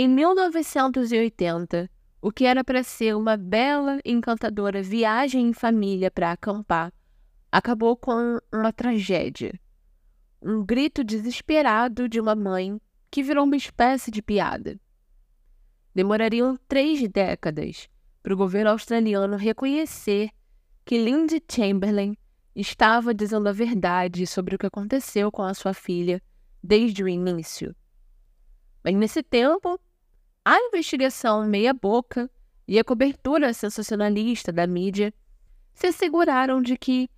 Em 1980, o que era para ser uma bela e encantadora viagem em família para acampar acabou com uma tragédia. Um grito desesperado de uma mãe que virou uma espécie de piada. Demorariam três décadas para o governo australiano reconhecer que Lindsay Chamberlain estava dizendo a verdade sobre o que aconteceu com a sua filha desde o início. Mas nesse tempo, a investigação meia-boca e a cobertura sensacionalista da mídia se asseguraram de que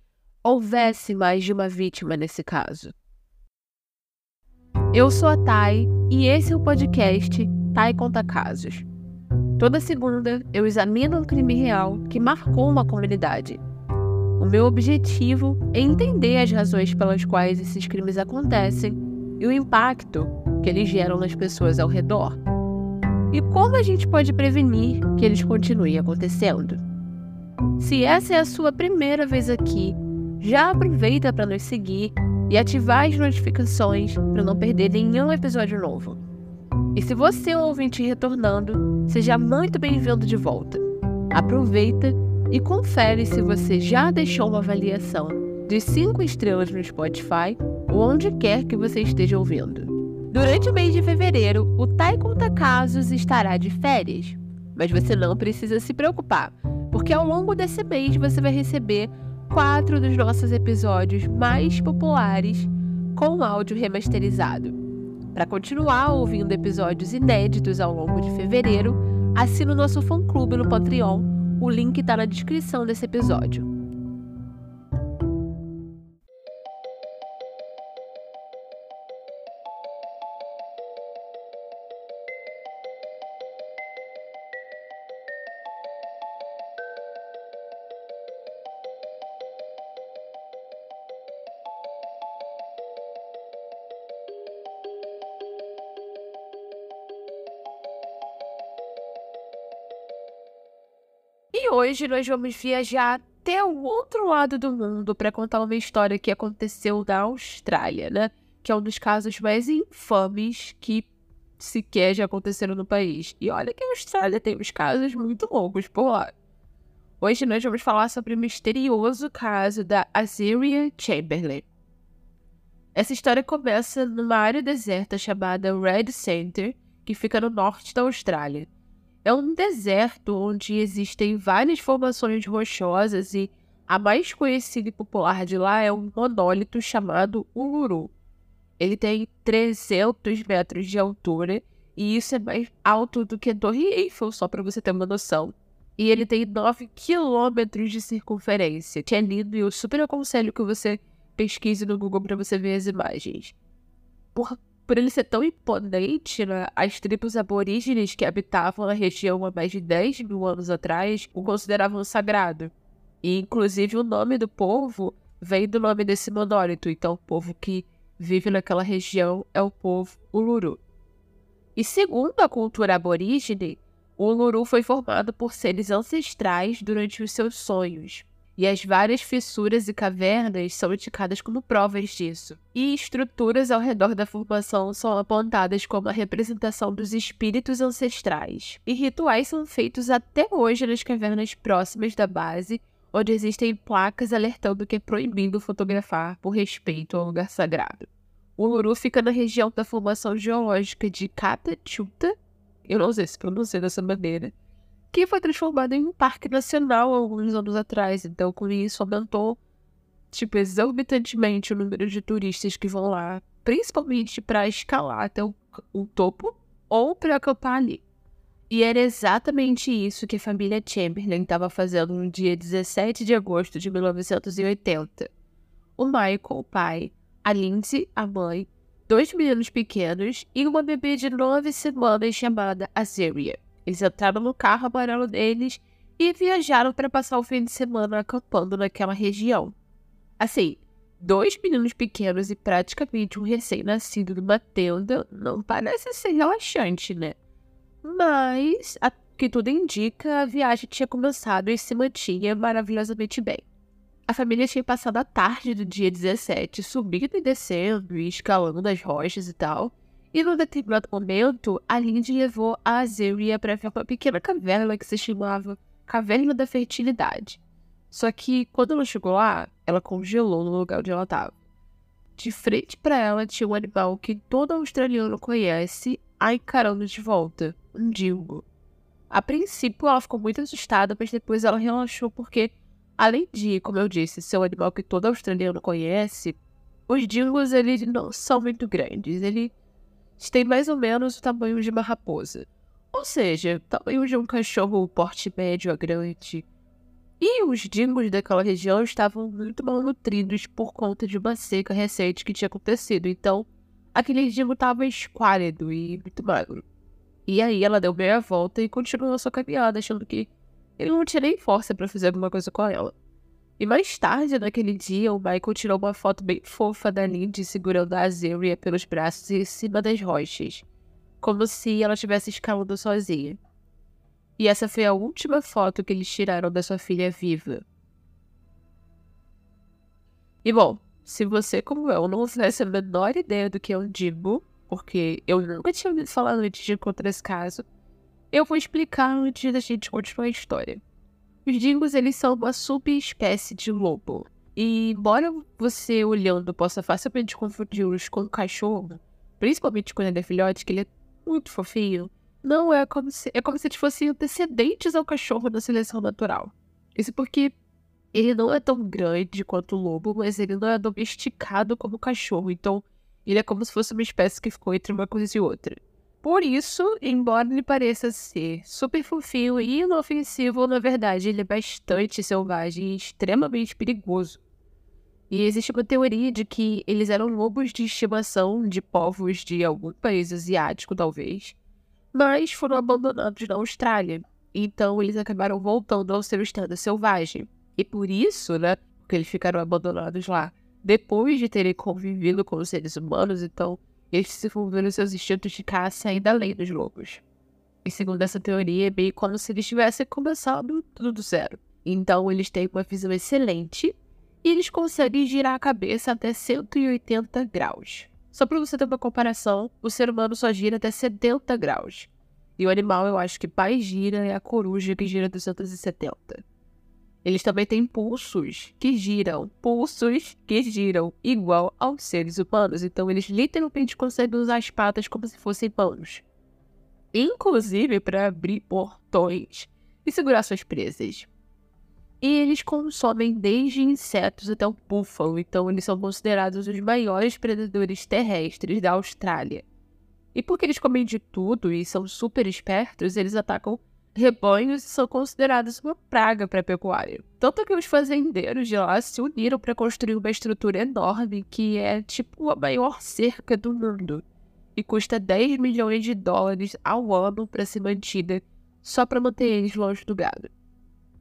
houvesse mais de uma vítima nesse caso. Eu sou a Thay e esse é o podcast Thay Conta Casos. Toda segunda eu examino um crime real que marcou uma comunidade. O meu objetivo é entender as razões pelas quais esses crimes acontecem e o impacto que eles geram nas pessoas ao redor. E como a gente pode prevenir que eles continuem acontecendo? Se essa é a sua primeira vez aqui, já aproveita para nos seguir e ativar as notificações para não perder nenhum episódio novo. E se você é um ouvinte retornando, seja muito bem-vindo de volta. Aproveita e confere se você já deixou uma avaliação de 5 estrelas no Spotify ou onde quer que você esteja ouvindo. Durante o mês de fevereiro, o Tai Conta Casos estará de férias. Mas você não precisa se preocupar, porque ao longo desse mês você vai receber quatro dos nossos episódios mais populares com áudio remasterizado. Para continuar ouvindo episódios inéditos ao longo de fevereiro, assina o nosso fã-clube no Patreon. O link está na descrição desse episódio. E hoje nós vamos viajar até o outro lado do mundo para contar uma história que aconteceu na Austrália, né? Que é um dos casos mais infames que sequer já aconteceram no país. E olha que a Austrália tem uns casos muito loucos por lá. Hoje nós vamos falar sobre o misterioso caso da Azaria Chamberlain. Essa história começa numa área deserta chamada Red Center, que fica no norte da Austrália. É um deserto onde existem várias formações rochosas e a mais conhecida e popular de lá é um monólito chamado Uluru. Ele tem 300 metros de altura e isso é mais alto do que a Torre Eiffel, só para você ter uma noção. E ele tem 9 quilômetros de circunferência, que é lindo e eu super aconselho que você pesquise no Google para você ver as imagens. Por por ele ser tão imponente, né, as tribos aborígenes que habitavam a região há mais de 10 mil anos atrás o consideravam sagrado. E, inclusive, o nome do povo vem do nome desse monólito. Então, o povo que vive naquela região é o povo Uluru. E segundo a cultura aborígene, o Uluru foi formado por seres ancestrais durante os seus sonhos e as várias fissuras e cavernas são indicadas como provas disso. E estruturas ao redor da formação são apontadas como a representação dos espíritos ancestrais. E rituais são feitos até hoje nas cavernas próximas da base, onde existem placas alertando que é proibido fotografar por respeito ao lugar sagrado. O Uluru fica na região da formação geológica de Catachuta, eu não sei se pronuncia dessa maneira, que foi transformado em um parque nacional alguns anos atrás. Então, com isso, aumentou, tipo, exorbitantemente o número de turistas que vão lá, principalmente para escalar até o, o topo ou para acampar ali. E era exatamente isso que a família Chamberlain estava fazendo no dia 17 de agosto de 1980. O Michael, o pai, a Lindsay, a mãe, dois meninos pequenos e uma bebê de nove semanas chamada Azaria. Eles entraram no carro amarelo deles e viajaram para passar o fim de semana acampando naquela região. Assim, dois meninos pequenos e praticamente um recém-nascido numa tenda não parece ser relaxante, né? Mas, a que tudo indica, a viagem tinha começado e se mantinha maravilhosamente bem. A família tinha passado a tarde do dia 17 subindo e descendo e escalando as rochas e tal, E num determinado momento, a Lindy levou a Azeria para ver uma pequena caverna que se chamava Caverna da Fertilidade. Só que quando ela chegou lá, ela congelou no lugar onde ela estava. De frente para ela tinha um animal que todo australiano conhece, a encarando de volta, um dingo. A princípio ela ficou muito assustada, mas depois ela relaxou porque, além de, como eu disse, ser um animal que todo australiano conhece, os dingos eles não são muito grandes. Eles têm mais ou menos o tamanho de uma raposa. Ou seja, tamanho de um cachorro porte médio a grande. E os dingos daquela região estavam muito mal nutridos por conta de uma seca recente que tinha acontecido. Então, aquele dingo estava esquálido e muito magro. E aí ela deu meia volta e continuou sua caminhada, achando que ele não tinha nem força para fazer alguma coisa com ela. E mais tarde, naquele dia, o Michael tirou uma foto bem fofa da Lindy segurando a Azeria pelos braços em cima das rochas, como se ela estivesse escalando sozinha. E essa foi a última foto que eles tiraram da sua filha viva. E bom, se você, como eu, não tivesse a menor ideia do que é Dimbo, porque eu nunca tinha ouvido falar antes de encontrar esse caso, eu vou explicar antes da gente continuar a história. Os dingos, eles são uma subespécie de lobo. E embora você olhando possa facilmente confundi-los com um cachorro, principalmente quando ele é filhote, que ele é muito fofinho, não é como se é como se eles fossem antecedentes ao cachorro na seleção natural. Isso porque ele não é tão grande quanto o lobo, mas ele não é domesticado como o cachorro, então ele é como se fosse uma espécie que ficou entre uma coisa e outra. Por isso, embora ele pareça ser super fofinho e inofensivo, na verdade ele é bastante selvagem e extremamente perigoso. E existe uma teoria de que eles eram lobos de estimação de povos de algum país asiático, talvez, mas foram abandonados na Austrália. Então eles acabaram voltando ao seu estado selvagem. E por isso, né, porque eles ficaram abandonados lá, depois de terem convivido com os seres humanos, então eles desenvolveram seus instintos de caça além dos lobos. E segundo essa teoria, é bem como se eles tivessem começado tudo do zero. Então eles têm uma visão excelente e eles conseguem girar a cabeça até 180 graus. Só para você ter uma comparação, o ser humano só gira até 70 graus. E o animal, eu acho que mais gira é a coruja, que gira 270. Eles também têm pulsos que giram, pulsos que giram igual aos seres humanos. Então eles literalmente conseguem usar as patas como se fossem manos. Inclusive para abrir portões e segurar suas presas. E eles consomem desde insetos até o búfalo, então eles são considerados os maiores predadores terrestres da Austrália. E porque eles comem de tudo e são super espertos, eles atacam rebanhos são considerados uma praga para a pecuária. Tanto que os fazendeiros de lá se uniram para construir uma estrutura enorme que é tipo a maior cerca do mundo e custa 10 milhões de dólares ao ano para ser mantida só para manter eles longe do gado.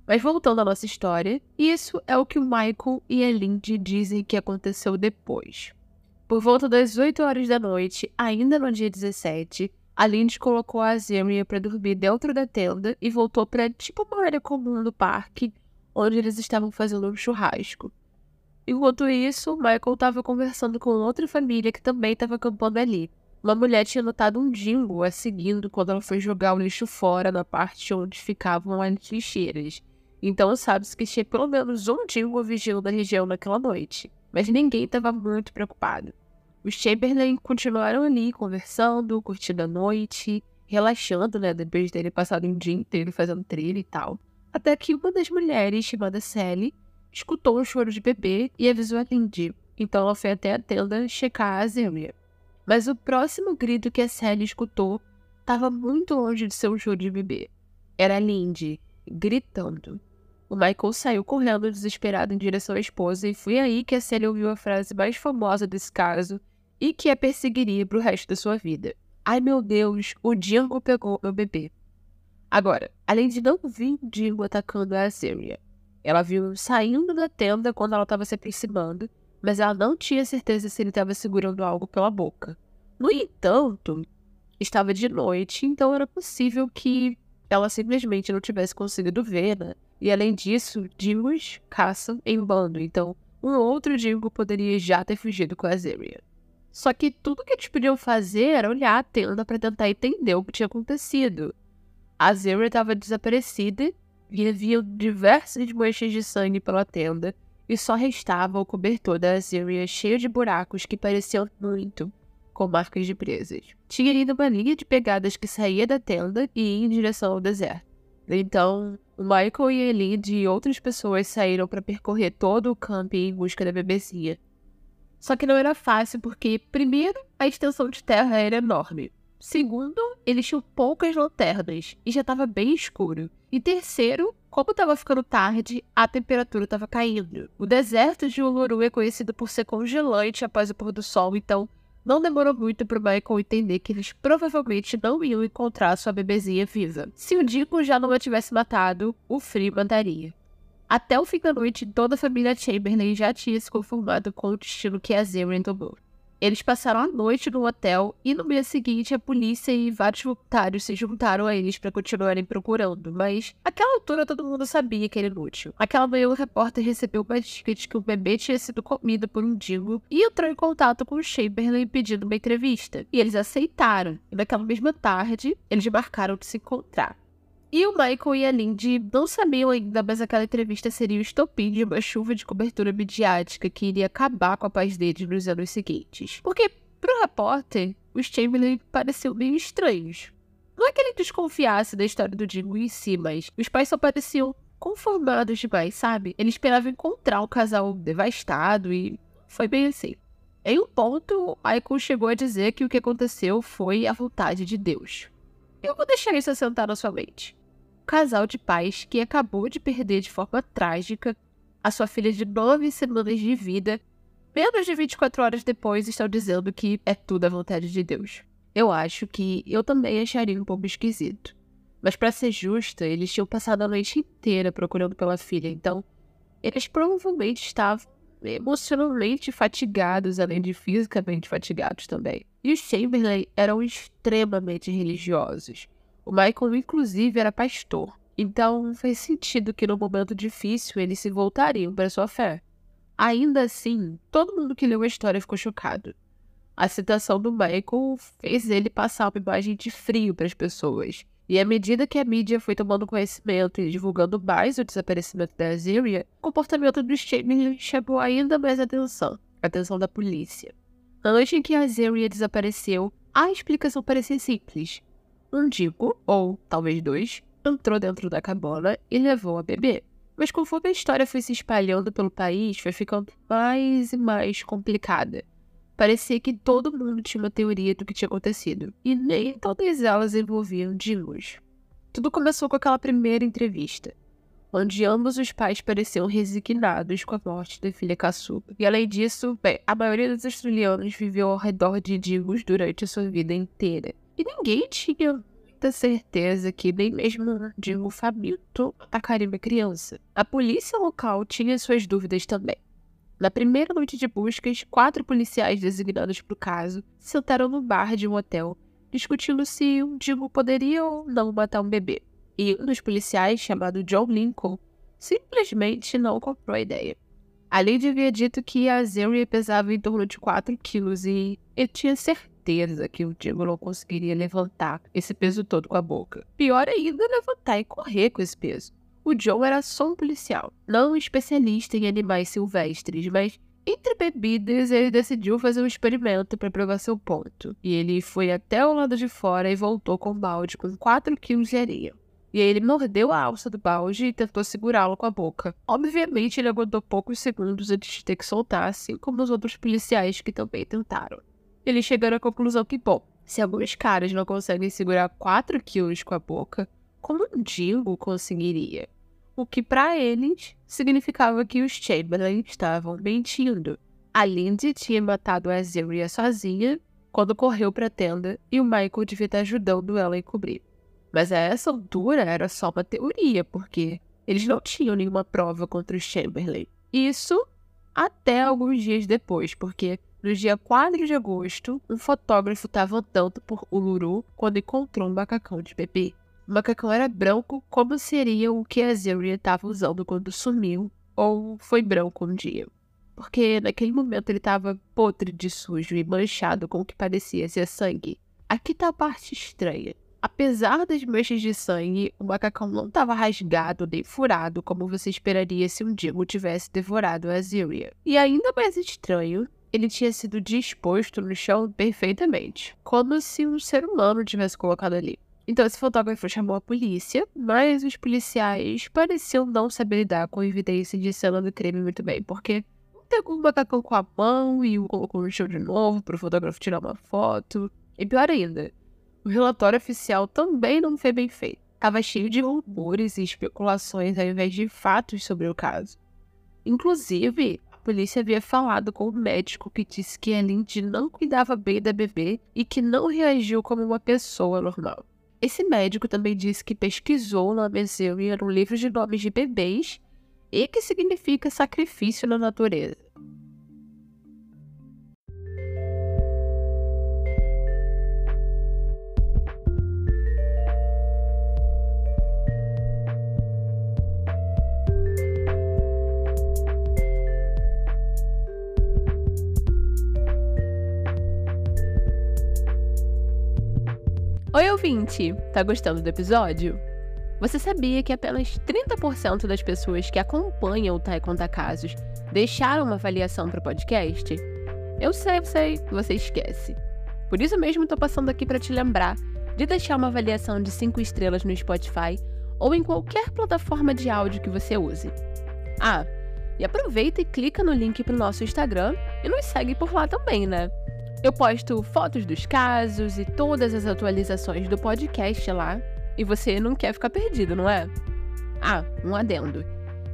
Mas voltando à nossa história, isso é o que o Michael e a Lindy dizem que aconteceu depois. Por volta das 8 horas da noite, ainda no dia 17, a Lindy colocou a Azemia para dormir dentro da tenda e voltou para tipo uma área comum do parque, onde eles estavam fazendo um churrasco. Enquanto isso, Michael estava conversando com outra família que também estava acampando ali. Uma mulher tinha notado um dingo a seguindo quando ela foi jogar o lixo fora na parte onde ficavam as lixeiras. Então sabe-se que tinha pelo menos um dingo vigiando a região naquela noite. Mas ninguém estava muito preocupado. Os Chamberlain continuaram ali conversando, curtindo a noite, relaxando, né? Depois dele passado um dia inteiro fazendo trilha e tal. Até que uma das mulheres, chamada Sally, escutou um choro de bebê e avisou a Lindy. Então ela foi até a tenda checar a Zélia. Mas o próximo grito que a Sally escutou estava muito longe de ser um choro de bebê. Era a Lindy, gritando. O Michael saiu correndo desesperado em direção à esposa e foi aí que a Sally ouviu a frase mais famosa desse caso e que a perseguiria para o resto da sua vida. Ai meu Deus, o Dingo pegou meu bebê. Agora, além de não vir o Dingo atacando a Assyria, ela viu saindo da tenda quando ela estava se aproximando, mas ela não tinha certeza se ele estava segurando algo pela boca. No entanto, estava de noite, então era possível que ela simplesmente não tivesse conseguido ver, né? E além disso, Dingos caçam em bando, então um outro Dingo poderia já ter fugido com a Azria. Só que tudo que eles podiam fazer era olhar a tenda para tentar entender o que tinha acontecido. A Zero estava desaparecida e havia diversas manchas de sangue pela tenda e só restava o cobertor da Azyria cheio de buracos que pareciam muito com marcas de presas. Tinha ainda uma linha de pegadas que saía da tenda e ia em direção ao deserto. Então, Michael e Elin e outras pessoas saíram para percorrer todo o camping em busca da bebezinha. Só que não era fácil porque, primeiro, a extensão de terra era enorme. Segundo, eles tinham poucas lanternas e já estava bem escuro. E terceiro, como estava ficando tarde, a temperatura estava caindo. O deserto de Uluru é conhecido por ser congelante após o pôr do sol, então não demorou muito para o Michael entender que eles provavelmente não iam encontrar sua bebezinha viva. Se o Dico já não a tivesse matado, o frio mataria. Até o fim da noite, toda a família Chamberlain já tinha se conformado com o destino que a Zeren tomou. Eles passaram a noite no hotel e no dia seguinte a polícia e vários voluntários se juntaram a eles para continuarem procurando, mas naquela altura todo mundo sabia que era inútil. Aquela manhã o repórter recebeu uma dica de que o bebê tinha sido comido por um dingo e entrou em contato com o Chamberlain pedindo uma entrevista. E eles aceitaram, e naquela mesma tarde eles marcaram de se encontrar. E o Michael e a Lindy não sabiam ainda, mas aquela entrevista seria o estopim de uma chuva de cobertura midiática que iria acabar com a paz deles nos anos seguintes. Porque, pro repórter, os Chamberlain pareciam meio estranhos. Não é que ele desconfiasse da história do Dingo em si, mas os pais só pareciam conformados demais, sabe? Ele esperava encontrar o casal devastado e foi bem assim. Em um ponto, Michael chegou a dizer que o que aconteceu foi a vontade de Deus. Eu vou deixar isso assentar na sua mente casal de pais que acabou de perder de forma trágica a sua filha de nove semanas de vida, menos de 24 horas depois estão dizendo que é tudo a vontade de Deus. Eu acho que eu também acharia um pouco esquisito. Mas para ser justa, eles tinham passado a noite inteira procurando pela filha, então eles provavelmente estavam emocionalmente fatigados, além de fisicamente fatigados também. E os Chamberlain eram extremamente religiosos. O Michael, inclusive, era pastor. Então, fez sentido que no momento difícil eles se voltariam para sua fé. Ainda assim, todo mundo que leu a história ficou chocado. A citação do Michael fez ele passar uma imagem de frio para as pessoas. E à medida que a mídia foi tomando conhecimento e divulgando mais o desaparecimento da Azyria, o comportamento dos Chamberlain chamou ainda mais atenção, a atenção da polícia. Na noite em que a Azyria desapareceu, a explicação parecia simples. Um Dico, ou talvez dois, entrou dentro da cabana e levou a bebê. Mas conforme a história foi se espalhando pelo país, foi ficando mais e mais complicada. Parecia que todo mundo tinha uma teoria do que tinha acontecido, e nem todas elas envolviam Dingos. Tudo começou com aquela primeira entrevista, onde ambos os pais pareciam resignados com a morte da filha caçula. E além disso, bem, a maioria dos australianos viveu ao redor de Dingos durante a sua vida inteira. E ninguém tinha muita certeza que nem mesmo de um faminto atacaria uma criança. A polícia local tinha suas dúvidas também. Na primeira noite de buscas, quatro policiais designados para o caso sentaram no bar de um hotel, discutindo se um Digo poderia ou não matar um bebê. E um dos policiais, chamado John Lincoln, simplesmente não comprou a ideia. Além de havia dito que a Zeri pesava em torno de 4 quilos e ele tinha certeza certeza que o Diego não conseguiria levantar esse peso todo com a boca. Pior ainda, levantar e correr com esse peso. O John era só um policial, não um especialista em animais silvestres, mas entre bebidas ele decidiu fazer um experimento para provar seu ponto. E ele foi até o lado de fora e voltou com um balde com 4 quilos de areia. E aí ele mordeu a alça do balde e tentou segurá-lo com a boca. Obviamente, ele aguentou poucos segundos antes de ter que soltar, assim como os outros policiais que também tentaram eles chegaram à conclusão que, bom, se alguns caras não conseguem segurar 4 quilos com a boca, como um Dingo conseguiria? O que para eles significava que os Chamberlain estavam mentindo. A Lindsay tinha matado a Azyria sozinha quando correu para a tenda e o Michael devia estar ajudando ela a encobrir. Mas a essa altura era só uma teoria, porque eles não tinham nenhuma prova contra os Chamberlain. Isso até alguns dias depois, porque no dia 4 de agosto, um fotógrafo estava andando por Uluru quando encontrou um macacão de bebê. O macacão era branco, como seria o que a Zeria estava usando quando sumiu, ou foi branco um dia. porque naquele momento ele estava podre de sujo e manchado com o que parecia ser sangue. Aqui tá a parte estranha. Apesar das manchas de sangue, o macacão não estava rasgado nem furado como você esperaria se um Digo tivesse devorado a Zyria. E ainda mais estranho, ele tinha sido disposto no chão perfeitamente, como se um ser humano tivesse colocado ali. Então esse fotógrafo chamou a polícia, mas os policiais pareciam não saber lidar com evidência de cena do crime muito bem, porque pegou o macacão com a mão e o colocou no chão de novo para o fotógrafo tirar uma foto. E pior ainda, o relatório oficial também não foi bem feito. Estava cheio de rumores e especulações ao invés de fatos sobre o caso. Inclusive, a polícia havia falado com o médico que disse que a Lindy não cuidava bem da bebê e que não reagiu como uma pessoa normal. Esse médico também disse que pesquisou no Amazônia no livro de nomes de bebês e que significa sacrifício na natureza. Oi, ouvinte! Tá gostando do episódio? Você sabia que apenas 30% das pessoas que acompanham o Tai Conta Casos deixaram uma avaliação para o podcast? Eu sei, eu sei, você esquece. Por isso mesmo estou passando aqui para te lembrar de deixar uma avaliação de 5 estrelas no Spotify ou em qualquer plataforma de áudio que você use. Ah, e aproveita e clica no link para o nosso Instagram e nos segue por lá também, né? Eu posto fotos dos casos e todas as atualizações do podcast lá. E você não quer ficar perdido, não é? Ah, um adendo.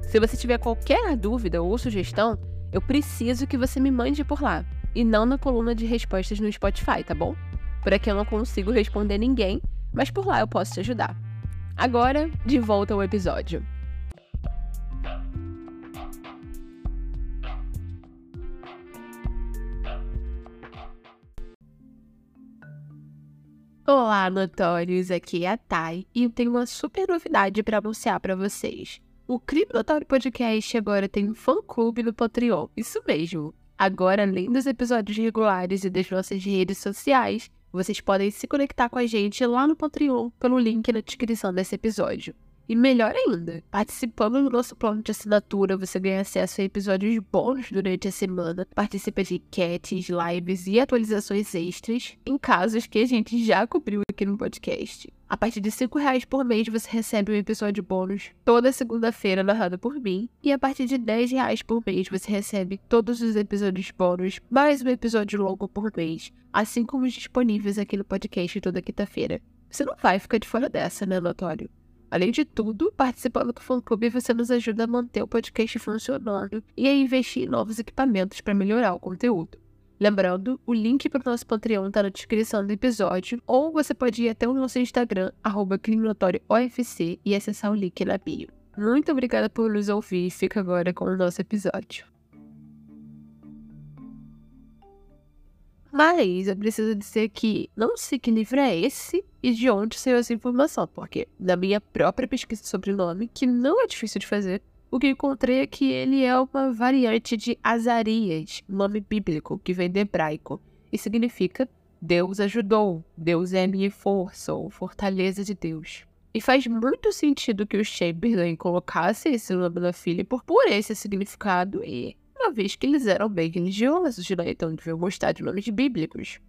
Se você tiver qualquer dúvida ou sugestão, eu preciso que você me mande por lá. E não na coluna de respostas no Spotify, tá bom? Por aqui eu não consigo responder ninguém, mas por lá eu posso te ajudar. Agora, de volta ao episódio. Olá, notórios! Aqui é a Thay e eu tenho uma super novidade para anunciar para vocês. O Crime Notório Podcast agora tem um fã-clube no Patreon, isso mesmo. Agora, além dos episódios regulares e das nossas redes sociais, vocês podem se conectar com a gente lá no Patreon pelo link na descrição desse episódio. E melhor ainda, participando do nosso plano de assinatura, você ganha acesso a episódios bônus durante a semana, participa de enquetes, lives e atualizações extras em casos que a gente já cobriu aqui no podcast. A partir de R$ reais por mês você recebe um episódio bônus toda segunda-feira narrado por mim. E a partir de R$ reais por mês você recebe todos os episódios bônus, mais um episódio longo por mês, assim como os disponíveis aqui no podcast toda quinta-feira. Você não vai ficar de fora dessa, né, Notório? Além de tudo, participando do fã clube você nos ajuda a manter o podcast funcionando e a investir em novos equipamentos para melhorar o conteúdo. Lembrando, o link para o nosso Patreon está na descrição do episódio, ou você pode ir até o nosso Instagram, arroba e acessar o link na bio. Muito obrigada por nos ouvir e fica agora com o nosso episódio. Mas eu preciso dizer que não sei que livro é esse e de onde saiu essa informação, porque na minha própria pesquisa sobre o nome, que não é difícil de fazer, o que encontrei é que ele é uma variante de Azarias, nome bíblico que vem do hebraico e significa Deus ajudou, Deus é minha força ou fortaleza de Deus. E faz muito sentido que o Chamberlain colocasse esse nome na filha por, por esse significado e uma vez que eles eram bem religiosos, né? Então deviam gostar de nomes bíblicos.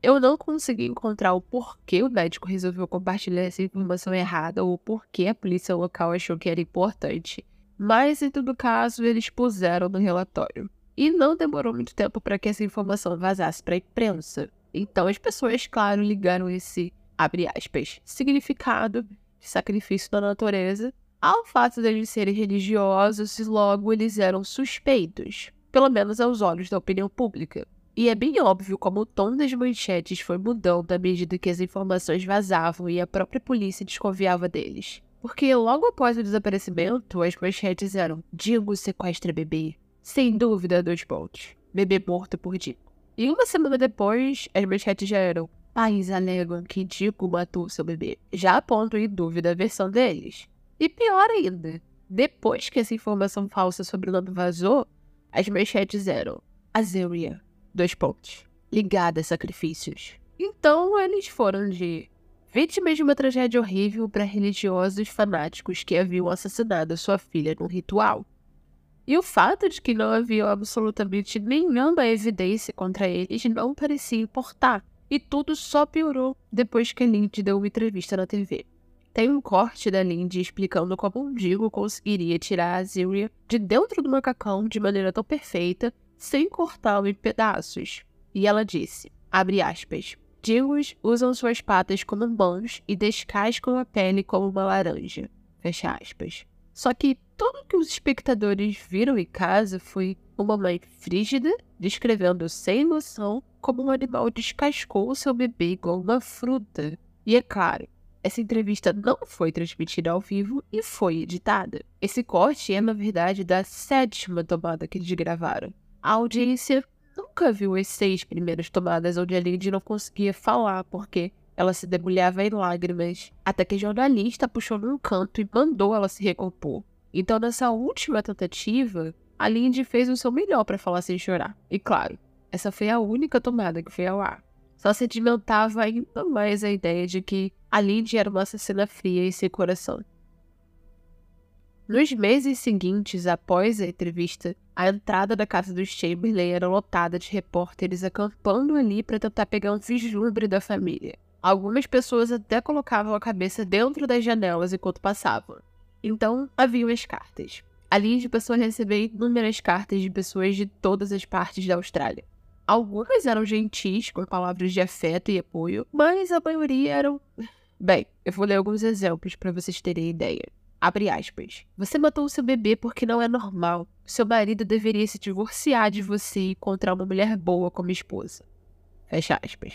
Eu não consegui encontrar o porquê o médico resolveu compartilhar essa informação errada ou o porquê a polícia local achou que era importante. Mas, em todo caso, eles puseram no relatório. E não demorou muito tempo para que essa informação vazasse para a imprensa. Então, as pessoas, claro, ligaram esse, abre aspas, significado de sacrifício da natureza ao fato deles serem religiosos e logo eles eram suspeitos, pelo menos aos olhos da opinião pública. E é bem óbvio como o tom das manchetes foi mudando à medida que as informações vazavam e a própria polícia desconfiava deles. Porque logo após o desaparecimento, as manchetes eram Digo sequestra bebê. Sem dúvida, dois pontos. Bebê morto por Digo. E uma semana depois, as manchetes já eram Pais alegam que Digo matou seu bebê. Já ponto em dúvida a versão deles. E pior ainda, depois que essa informação falsa sobre o nome vazou, As manchetes eram Azeria, dois pontos, ligada a sacrifícios. Então eles foram de vítimas de uma tragédia horrível para religiosos fanáticos que haviam assassinado sua filha num ritual. E o fato de que não havia absolutamente nenhuma evidência contra eles não parecia importar, e tudo só piorou depois que Lindy deu uma entrevista na TV. Tem um corte da Lindy explicando como um Digo conseguiria tirar a Zyria de dentro do macacão de maneira tão perfeita, sem cortá-lo em pedaços. E ela disse, abre aspas, Digos usam suas patas como mãos e descascam a pele como uma laranja. Fecha aspas. Só que tudo que os espectadores viram em casa foi uma mãe frígida descrevendo sem noção como um animal descascou seu bebê igual uma fruta. E é claro, essa entrevista não foi transmitida ao vivo e foi editada. Esse corte é, na verdade, da sétima tomada que eles gravaram. A audiência nunca viu as seis primeiras tomadas onde a Lindy não conseguia falar porque ela se debulhava em lágrimas, até que a jornalista puxou num canto e mandou ela se recompor. Então, nessa última tentativa, a Lindy fez o seu melhor para falar sem chorar. E claro, essa foi a única tomada que foi ao ar. Só sedimentava ainda mais a ideia de que a Lindy era uma assassina fria e sem coração. Nos meses seguintes, após a entrevista, a entrada da casa dos Chamberlain era lotada de repórteres acampando ali para tentar pegar um vislumbre da família. Algumas pessoas até colocavam a cabeça dentro das janelas enquanto passavam. Então, haviam as cartas. A linha de passou a receber inúmeras cartas de pessoas de todas as partes da Austrália. Algumas eram gentis, com palavras de afeto e apoio, mas a maioria eram. Bem, eu vou ler alguns exemplos para vocês terem ideia. Abre aspas. Você matou o seu bebê porque não é normal. Seu marido deveria se divorciar de você e encontrar uma mulher boa como esposa. Fecha aspas.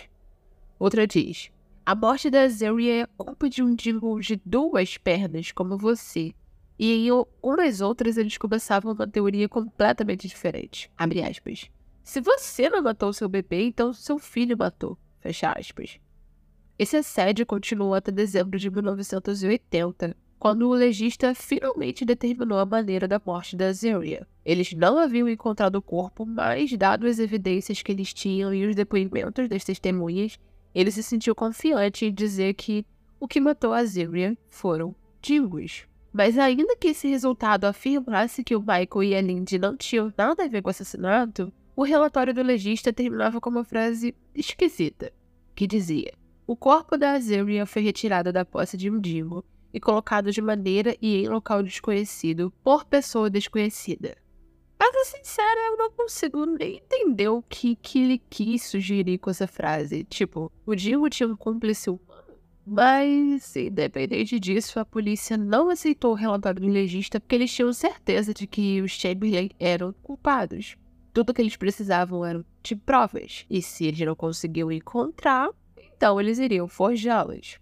Outra diz: a morte da Zeria é culpa de um Dingo de duas pernas como você. E em umas outras eles começavam uma teoria completamente diferente. Abre aspas. Se você não matou seu bebê, então seu filho matou. Fecha aspas. Esse assédio continuou até dezembro de 1980, quando o legista finalmente determinou a maneira da morte da Zeria. Eles não haviam encontrado o corpo, mas, dado as evidências que eles tinham e os depoimentos das testemunhas, ele se sentiu confiante em dizer que o que matou a Zyria foram Dingos. Mas ainda que esse resultado afirmasse que o Michael e a Lindy não tinham nada a ver com o assassinato, o relatório do legista terminava com uma frase esquisita, que dizia: O corpo da Azeria foi retirado da posse de um Dingo e colocado de maneira e em local desconhecido por pessoa desconhecida. Pra ser sincera, eu não consigo nem entender o que, que ele quis sugerir com essa frase. Tipo, o Dingo tinha um cúmplice humano. Mas, independente disso, a polícia não aceitou o relatório do legista porque eles tinham certeza de que os Chamberlain eram culpados. Tudo que eles precisavam eram de provas. E se eles não conseguiam encontrar, então eles iriam forjá-las.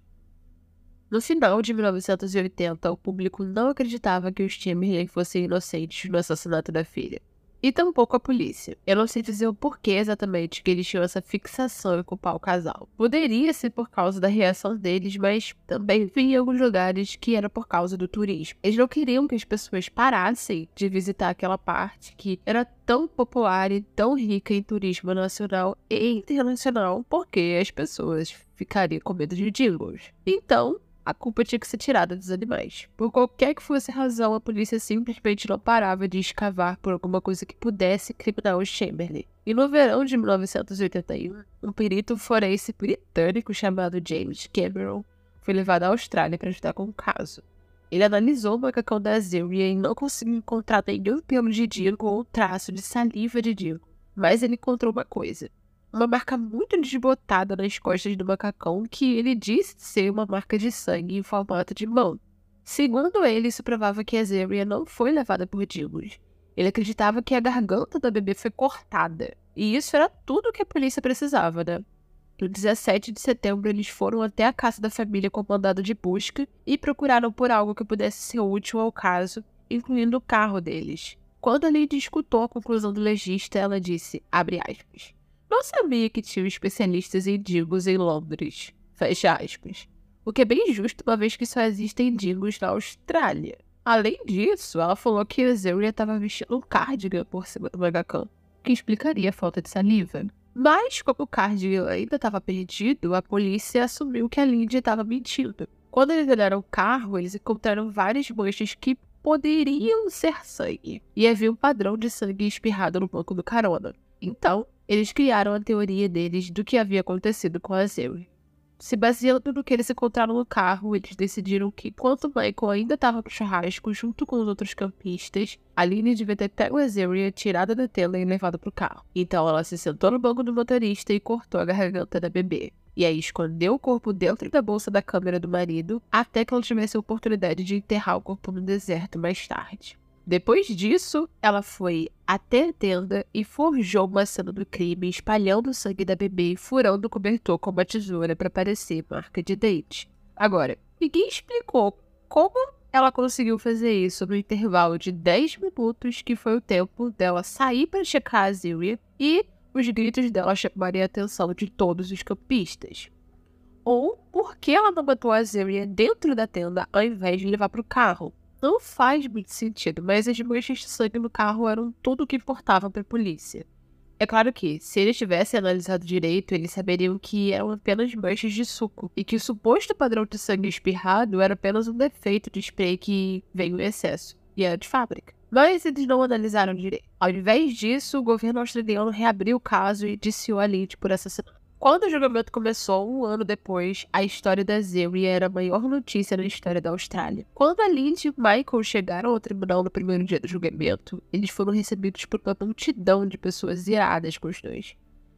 No final de 1980, o público não acreditava que os Chamberlain fossem inocentes no assassinato da filha. E tampouco a polícia. Eu não sei dizer o porquê exatamente que eles tinham essa fixação em culpar o casal. Poderia ser por causa da reação deles, mas também vi em alguns lugares que era por causa do turismo. Eles não queriam que as pessoas parassem de visitar aquela parte que era tão popular e tão rica em turismo nacional e internacional, porque as pessoas ficariam com medo de dingos. Então, a culpa tinha que ser tirada dos animais. Por qualquer que fosse a razão, a polícia simplesmente não parava de escavar por alguma coisa que pudesse criminar os Chamberlain. E no verão de 1981, um perito forense britânico chamado James Cameron foi levado à Austrália para ajudar com o caso. Ele analisou o macacão da Azeria e não conseguiu encontrar nenhum pelo de Diego ou traço de saliva de Diego. Mas ele encontrou uma coisa uma marca muito desbotada nas costas do macacão que ele disse ser uma marca de sangue em formato de mão. Segundo ele, isso provava que a Zeria não foi levada por Digos. Ele acreditava que a garganta da bebê foi cortada. E isso era tudo que a polícia precisava, né? No 17 de setembro, eles foram até a casa da família com mandado de busca e procuraram por algo que pudesse ser útil ao caso, incluindo o carro deles. Quando a Lady escutou a conclusão do legista, ela disse, aspas, não sabia que tinham especialistas em digos em Londres. Fecha aspas. O que é bem justo, uma vez que só existem digos na Austrália. Além disso, ela falou que a Zeria estava vestindo um cardigan por cima do macacão, que explicaria a falta de saliva. Mas, como o cardigan ainda estava perdido, a polícia assumiu que a Lindy estava mentindo. Quando eles olharam o carro, eles encontraram várias manchas que poderiam ser sangue. E havia um padrão de sangue espirrado no banco do carona. Então, eles criaram a teoria deles do que havia acontecido com a Zeria. Se baseando no que eles encontraram no carro, eles decidiram que, enquanto Michael ainda estava no churrasco junto com os outros campistas, Aline devia ter pego a Zeria, tirada da tela e levado para o carro. Então ela se sentou no banco do motorista e cortou a garganta da bebê. E aí escondeu o corpo dentro da bolsa da câmera do marido, até que ela tivesse a oportunidade de enterrar o corpo no deserto mais tarde. Depois disso, ela foi até a tenda e forjou uma cena do crime, espalhando o sangue da bebê e furando o cobertor com uma tesoura para parecer marca de dente. Agora, ninguém explicou como ela conseguiu fazer isso no intervalo de 10 minutos, que foi o tempo dela sair para checar a Ziria, e os gritos dela chamarem a atenção de todos os campistas. Ou por que ela não matou a Ziria dentro da tenda ao invés de levar para o carro? Não faz muito sentido, mas as manchas de sangue no carro eram tudo o que importava para a polícia. É claro que, se eles tivessem analisado direito, eles saberiam que eram apenas manchas de suco e que o suposto padrão de sangue espirrado era apenas um defeito de spray que veio em excesso e era de fábrica. Mas eles não analisaram direito. Ao invés disso, o governo australiano reabriu o caso e disse a Lynch por assassinato. Quando o julgamento começou, um ano depois, a história da Zeri era a maior notícia na história da Austrália. Quando a Lindsay e Michael chegaram ao tribunal no primeiro dia do julgamento, eles foram recebidos por uma multidão de pessoas iradas com os dois,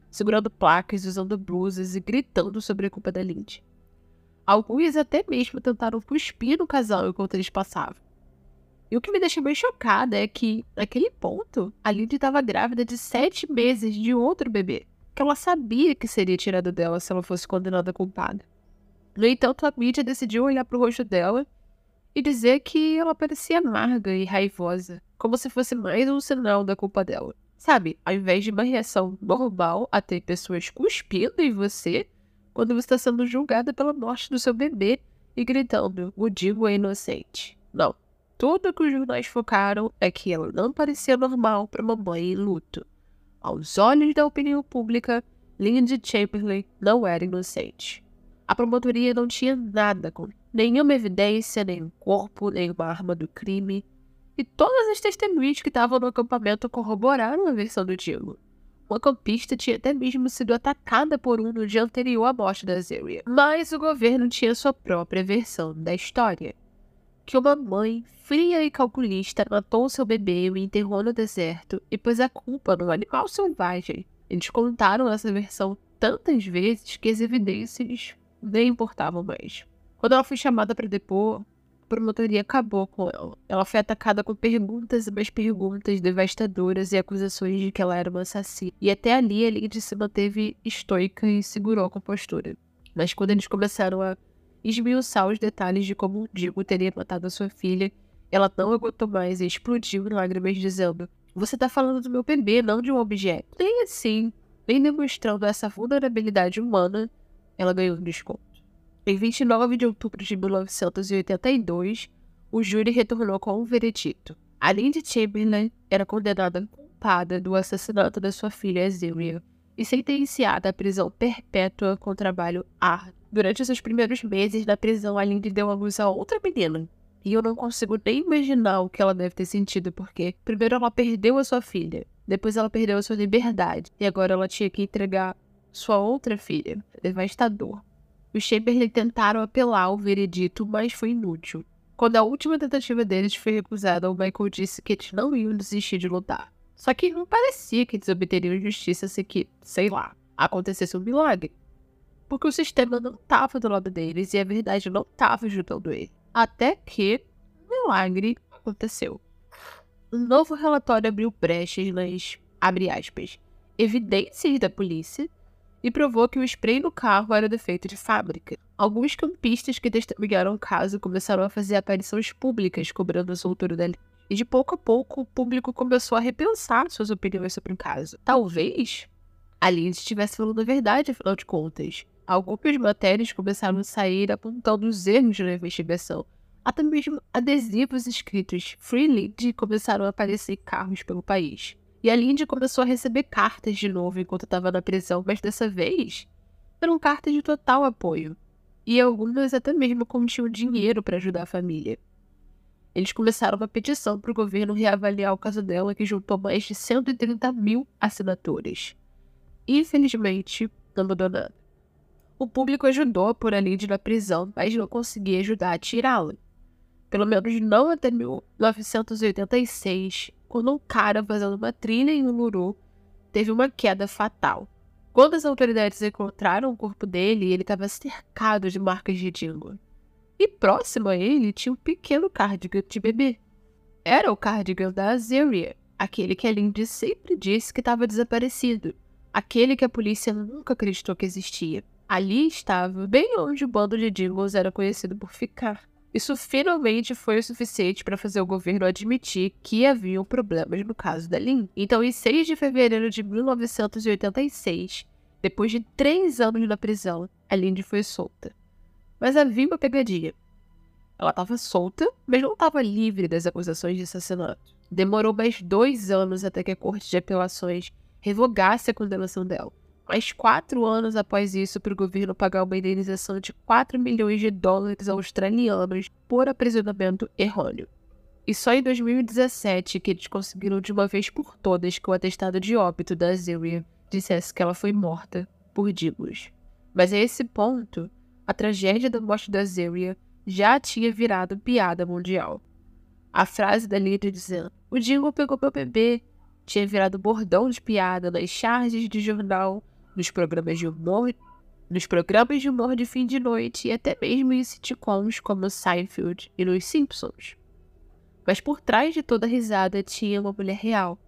segurando placas, usando blusas e gritando sobre a culpa da Lindsay. Alguns até mesmo tentaram cuspir no casal enquanto eles passavam. E o que me deixa bem chocada é que, naquele ponto, a Lindsay estava grávida de sete meses de outro bebê que ela sabia que seria tirado dela se ela fosse condenada culpada. No entanto, a mídia decidiu olhar para o rosto dela e dizer que ela parecia amarga e raivosa, como se fosse mais um sinal da culpa dela. Sabe, ao invés de uma reação normal a ter pessoas cuspindo em você quando você está sendo julgada pela morte do seu bebê e gritando: o Digo é inocente. Não. Tudo que os jornais focaram é que ela não parecia normal para uma mãe em luto. Aos olhos da opinião pública, Lindsay Chamberlain não era inocente. A promotoria não tinha nada com nenhuma evidência, nem um corpo, nem uma arma do crime, e todas as testemunhas que estavam no acampamento corroboraram a versão do Diego. Uma campista tinha até mesmo sido atacada por um no dia anterior à morte da Zeria. Mas o governo tinha sua própria versão da história que uma mãe fria e calculista matou seu bebê e o enterrou no deserto e pôs a culpa no animal selvagem. Eles contaram essa versão tantas vezes que as evidências nem importavam mais. Quando ela foi chamada para depor, a promotoria acabou com ela. Ela foi atacada com perguntas e mais perguntas devastadoras e acusações de que ela era uma assassina. E até ali a Lindy se manteve estoica e segurou a compostura. Mas quando eles começaram a esmiuçar os detalhes de como o Digo teria matado a sua filha. Ela não aguentou mais e explodiu em lágrimas, dizendo: Você tá falando do meu bebê, não de um objeto. Nem assim, nem demonstrando essa vulnerabilidade humana, ela ganhou um desconto. Em 29 de outubro de 1982, o júri retornou com um veredito. A Lindy Chamberlain era condenada culpada do assassinato da sua filha Azeria e sentenciada à prisão perpétua com trabalho árduo Durante seus primeiros meses na prisão, a Lindy deu a luz a outra menina. E eu não consigo nem imaginar o que ela deve ter sentido, porque primeiro ela perdeu a sua filha, depois ela perdeu a sua liberdade, e agora ela tinha que entregar sua outra filha. Devastador. Os Chamberlain tentaram apelar ao veredito, mas foi inútil. Quando a última tentativa deles foi recusada, o Michael disse que eles não iam desistir de lutar. Só que não parecia que eles obteriam justiça se que, sei lá, acontecesse um milagre porque o sistema não estava do lado deles e a verdade não estava ajudando ele. Até que um milagre aconteceu. Um novo relatório abriu brechas nas, abre aspas, evidências da polícia e provou que o spray no carro era defeito de fábrica. Alguns campistas que testemunharam o caso começaram a fazer aparições públicas cobrando a soltura da E de pouco a pouco, o público começou a repensar suas opiniões sobre o caso. Talvez a Lindsay estivesse falando a verdade, afinal de contas. Algumas matérias começaram a sair apontando os erros na investigação, Até mesmo adesivos escritos Free Lindy começaram a aparecer carros pelo país. E a Lindy começou a receber cartas de novo enquanto estava na prisão, mas dessa vez eram cartas de total apoio. E algumas até mesmo continham dinheiro para ajudar a família. Eles começaram uma petição para o governo reavaliar o caso dela, que juntou mais de 130 mil assinaturas. Infelizmente, não mudou nada. O público ajudou a pôr a Lindy na prisão, mas não conseguia ajudar a tirá-la. Pelo menos não até 1986, quando um cara fazendo uma trilha em Uluru teve uma queda fatal. Quando as autoridades encontraram o corpo dele, ele estava cercado de marcas de dingo. E próximo a ele tinha um pequeno cardigan de bebê. Era o cardigan da Azeria, aquele que a Lindy sempre disse que estava desaparecido. Aquele que a polícia nunca acreditou que existia. Ali estava, bem onde o bando de Dingles era conhecido por ficar. Isso finalmente foi o suficiente para fazer o governo admitir que haviam problemas no caso da Lynn. Então, em 6 de fevereiro de 1986, depois de três anos na prisão, a Lindy foi solta. Mas havia uma pegadinha. Ela estava solta, mas não estava livre das acusações de assassinato. Demorou mais dois anos até que a Corte de Apelações revogasse a condenação dela. Mais quatro anos após isso, para o governo pagar uma indenização de 4 milhões de dólares australianos por aprisionamento errôneo. E só em 2017 que eles conseguiram de uma vez por todas que o atestado de óbito da Azeria dissesse que ela foi morta por Digos. Mas a esse ponto, a tragédia da morte da Zeria já tinha virado piada mundial. A frase da Lydia dizendo: O Dingo pegou meu bebê tinha virado bordão de piada nas charges de jornal, nos programas de humor, nos programas de humor de fim de noite e até mesmo em sitcoms como Seinfeld e nos Simpsons. Mas por trás de toda a risada tinha uma mulher real,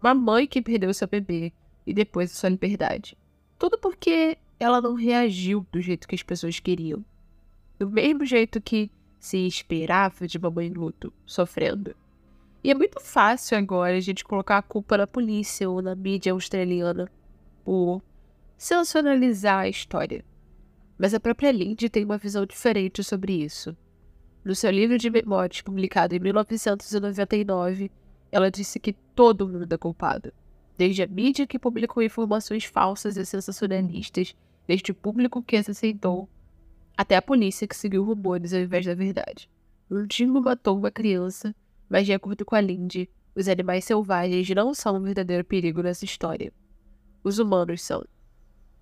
uma mãe que perdeu seu bebê e depois sua liberdade. Tudo porque ela não reagiu do jeito que as pessoas queriam. Do mesmo jeito que se esperava de uma mãe em luto, sofrendo. E é muito fácil agora a gente colocar a culpa na polícia ou na mídia australiana por sensacionalizar a história. Mas a própria Lindy tem uma visão diferente sobre isso. No seu livro de memórias, publicado em 1999, ela disse que todo mundo é culpado. Desde a mídia que publicou informações falsas e sensacionalistas, desde o público que as aceitou, até a polícia que seguiu rumores ao invés da verdade. Um dingo matou uma criança, mas de acordo com a Lindy, os animais selvagens não são um verdadeiro perigo nessa história. Os humanos são.